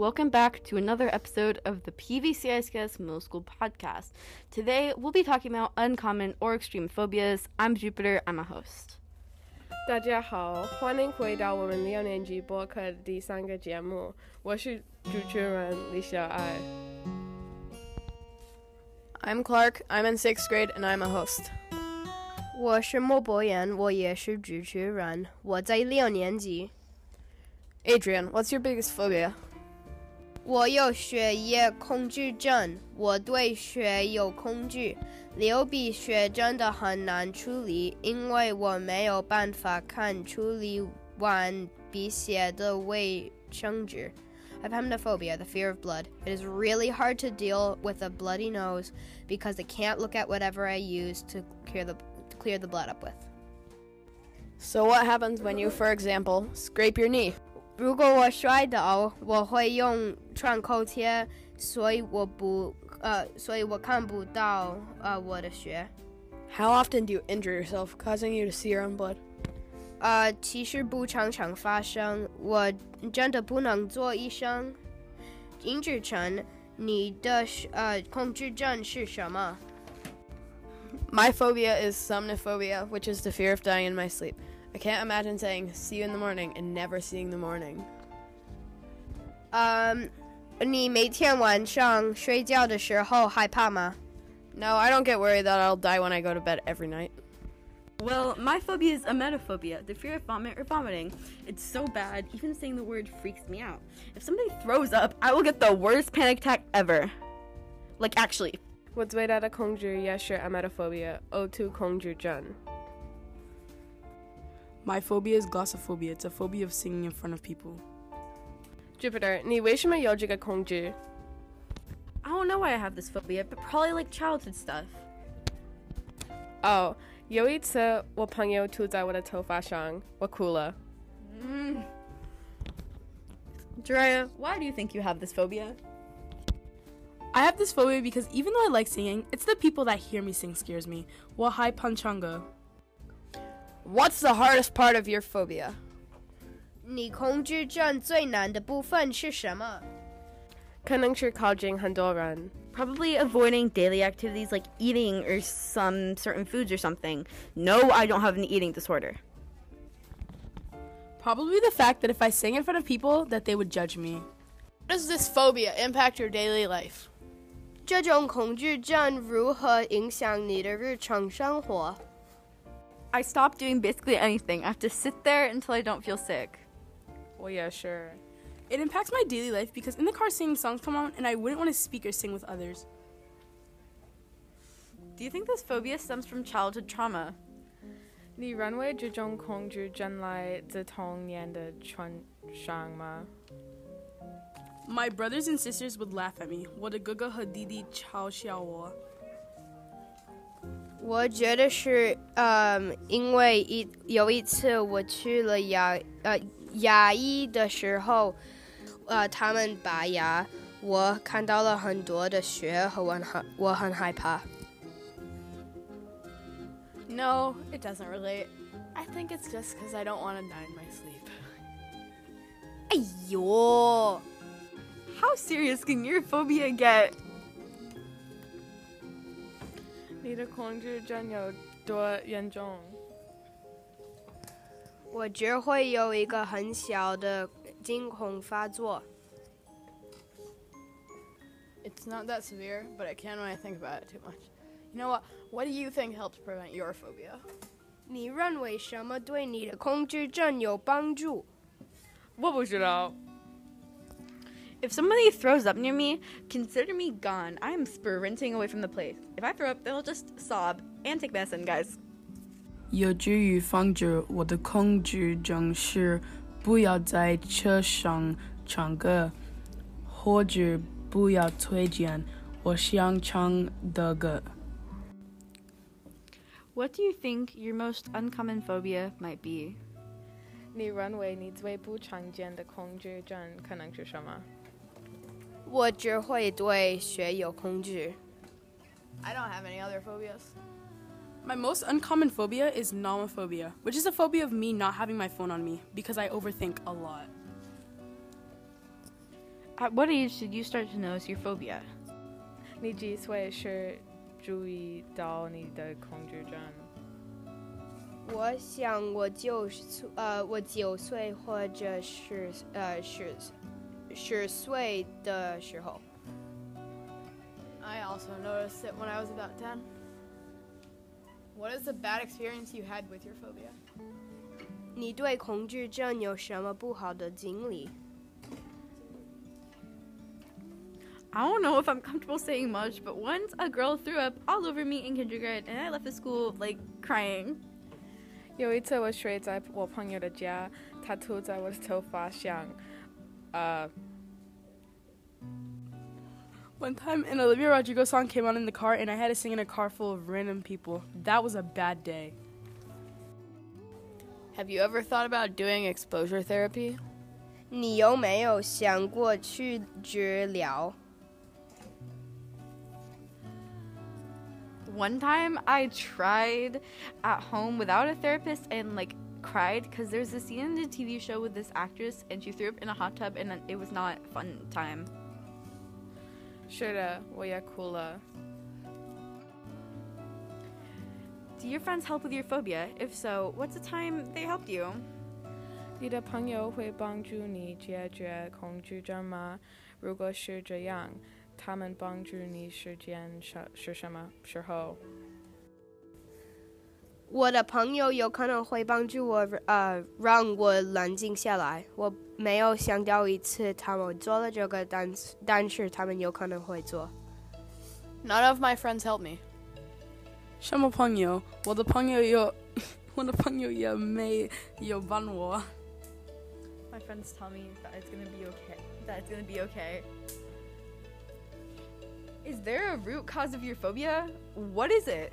Welcome back to another episode of the PVCISKS Middle School Podcast. Today we'll be talking about uncommon or extreme phobias. I'm Jupiter, I'm a host. 大家好，欢迎回到我们六年级播客的第三个节目，我是主持人李小爱。 I'm Clark. I'm in sixth grade and I'm a host. 我是莫博言，我也是主持人，我在六年级。 Adrian, what's your biggest phobia? 我有学业恐惧症，我对学有恐惧。流鼻血真的很难处理，因为我没有办法看处理完鼻血的卫生纸。I have hematophobia, the fear of blood. It is really hard to deal with a bloody nose because I can't look at whatever I use to clear the to clear the blood up with. So, what happens when you, for example, scrape your knee? 如果我摔倒，我会用创口贴，所以我不呃，所以我看不到呃我的血。 How often do you injure yourself, causing you to see your own blood? 呃，其实不常常发生，我真的不能做医生。殷志成，你的呃恐惧症是什么？ My phobia is somnophobia, which is the fear of dying in my sleep. I can't imagine saying, see you in the morning, and never seeing the morning. 呃，你每天晚上睡觉的时候害怕吗？ No, I don't get worried that I'll die when I go to bed every night. Well, my phobia is emetophobia, the fear of vomit or vomiting. It's so bad, even saying the word freaks me out. If somebody throws up, I will get the worst panic attack ever. Like, actually. 我最大的恐惧也是 emetophobia，呕吐恐惧症。 My phobia is glossophobia. It's a phobia of singing in front of people. Jupiter，你为什么有这个恐惧？ I don't know why I have this phobia, but probably like childhood stuff. 哦，有一次我朋友吐在我的头发上，我哭了。 Jiraiya, why do you think you have this phobia? I have this phobia because even though I like singing, it's the people that hear me sing scares me. Wahai Panchanga. What's the hardest part of your phobia? 你恐惧症最难的部分是什么？可能是靠近很多人。 Probably avoiding daily activities like eating or some certain foods or something. No, I don't have an eating disorder. Probably the fact that if I sing in front of people, that they would judge me. How does this phobia impact your daily life? 这种恐惧症如何影响你的日常生活？ I stop doing basically anything. I have to sit there until I don't feel sick. 我也是。 It impacts my daily life because in the car singing songs come on and I wouldn't want to speak or sing with others. Do you think this phobia stems from childhood trauma? 你认为这种恐惧症来自童年的创伤吗？ My brothers and sisters would laugh at me. What a guga hadidi chao xiao wo. 我 觉得是，嗯，因为一有一次我去了牙呃牙医的时候，呃，他们拔牙，我看到了很多的血和我很害我很害怕。 No, it doesn't relate. I think it's just because I don't want to die in my sleep. 哎呦! How serious can your phobia get? 你的恐惧症有多严重？我只会有一个很小的惊恐发作。 It's not that severe, but I can when I think about it too much. You know what? What do you think helps prevent your phobia? 你认为什么对你的恐惧症有帮助？我不知道。 If somebody throws up near me, consider me gone. I am sprinting away from the place. If I throw up, they'll just sob and take medicine, guys. 有助于防止我的恐惧症是不要在车上唱歌，或者不要推荐我想唱的歌。 What do you think your most uncommon phobia might be? 你认为你最不常见的恐惧症可能是什么？ 我只会对血有恐惧。 I don't have any other phobias. My most uncommon phobia is nomophobia, which is a phobia of me not having my phone on me because I overthink a lot. At what age did you start to notice your phobia? 你几岁是注意到你的恐惧症？我想我九岁，呃，我九岁或者是呃十 十岁的时候， I also noticed it when I was about 10. What is the bad experience you had with your phobia? 你对恐惧症有什么不好的经历？ I don't know if I'm comfortable saying much, but once a girl threw up all over me in kindergarten and I left the school like crying. 有一次我睡在我朋友的家，他吐在我的头发上， 呃， One time, an Olivia Rodrigo song came on in the car, and I had to sing in a car full of random people. That was a bad day. Have you ever thought about doing exposure therapy? 你有没有想过去治疗？ One time I tried at home without a therapist and like cried because there's a scene in the TV show with this actress and she threw up in a hot tub and it was not a fun time. 是的，我也哭了。 Do your friends help with your phobia? If so, what's the time they helped you? 你的朋友会帮助你解决恐惧症吗？如果是这样，他们帮助你时间是是什么时候？ 我的朋友有可能会帮助我，呃，让我冷静下来。我没有想到一次他们做了这个，但是但是他们有可能会做。 None of my friends help me. 什么朋友？我的朋友有，我的朋友也没有帮我。 My friends tell me that it's gonna be okay. That it's gonna be okay. Is there a root cause of your phobia? What is it?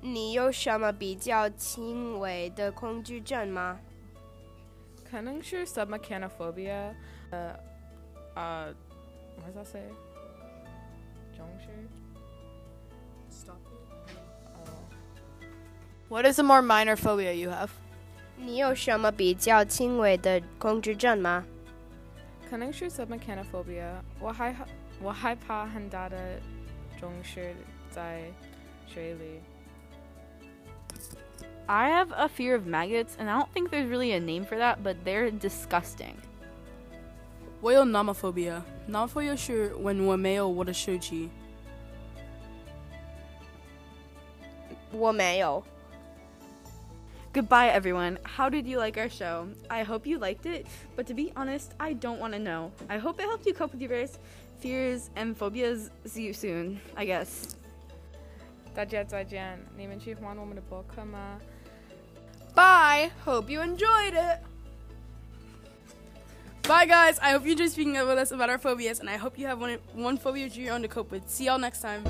你有什么比较轻微的恐惧症吗？可能是 submechanophobia，呃呃，what does that say？中式。Stop What is a more minor phobia you have? 你有什么比较轻微的恐惧症吗？可能是 submechanophobia，我害我害怕很大的中式在水里。 I have a fear of maggots, and I don't think there's really a name for that, but they're disgusting. 我有 nomophobia。nomophobia 是 when 我没有我的手机。我没有。 Goodbye, everyone. How did you like our show? I hope you liked it, but to be honest, I don't want to know. I hope it helped you cope with your various fears and phobias. See you soon, I guess. 大家再见，你们喜欢我们的播客吗？ Bye. Hope you enjoyed it. Bye, guys. I hope you enjoyed speaking with us about our phobias, and I hope you have one, one phobia of your own to cope with. See y'all next time.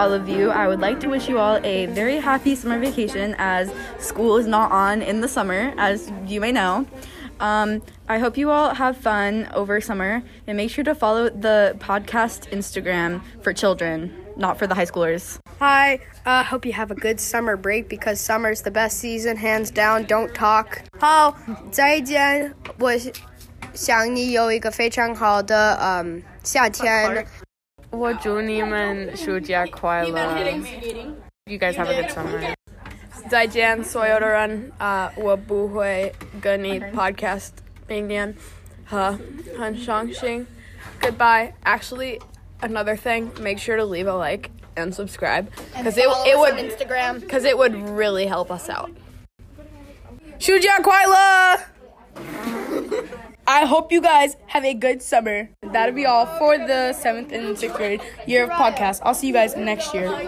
all of you. I would like to wish you all a very happy summer vacation as school is not on in the summer, as you may know. Um, I hope you all have fun over summer and make sure to follow the podcast Instagram for children, not for the high schoolers. Hi, uh, hope you have a good summer break because summer's the best season, hands down. Don't talk. 好，再见。我想你有一个非常好的嗯夏天。我祝你们暑假快乐。You guys have a good summer. Zaijian Soyodoran uh, Wabuhui Guni podcast Bingyan Ha Han Shangxing. Goodbye. Actually, another thing, make sure to leave a like and subscribe because it, it would Instagram because it would really help us out. Shujia Kwaila. I hope you guys have a good summer. That'll be all for the seventh and sixth grade year of podcast. I'll see you guys next year.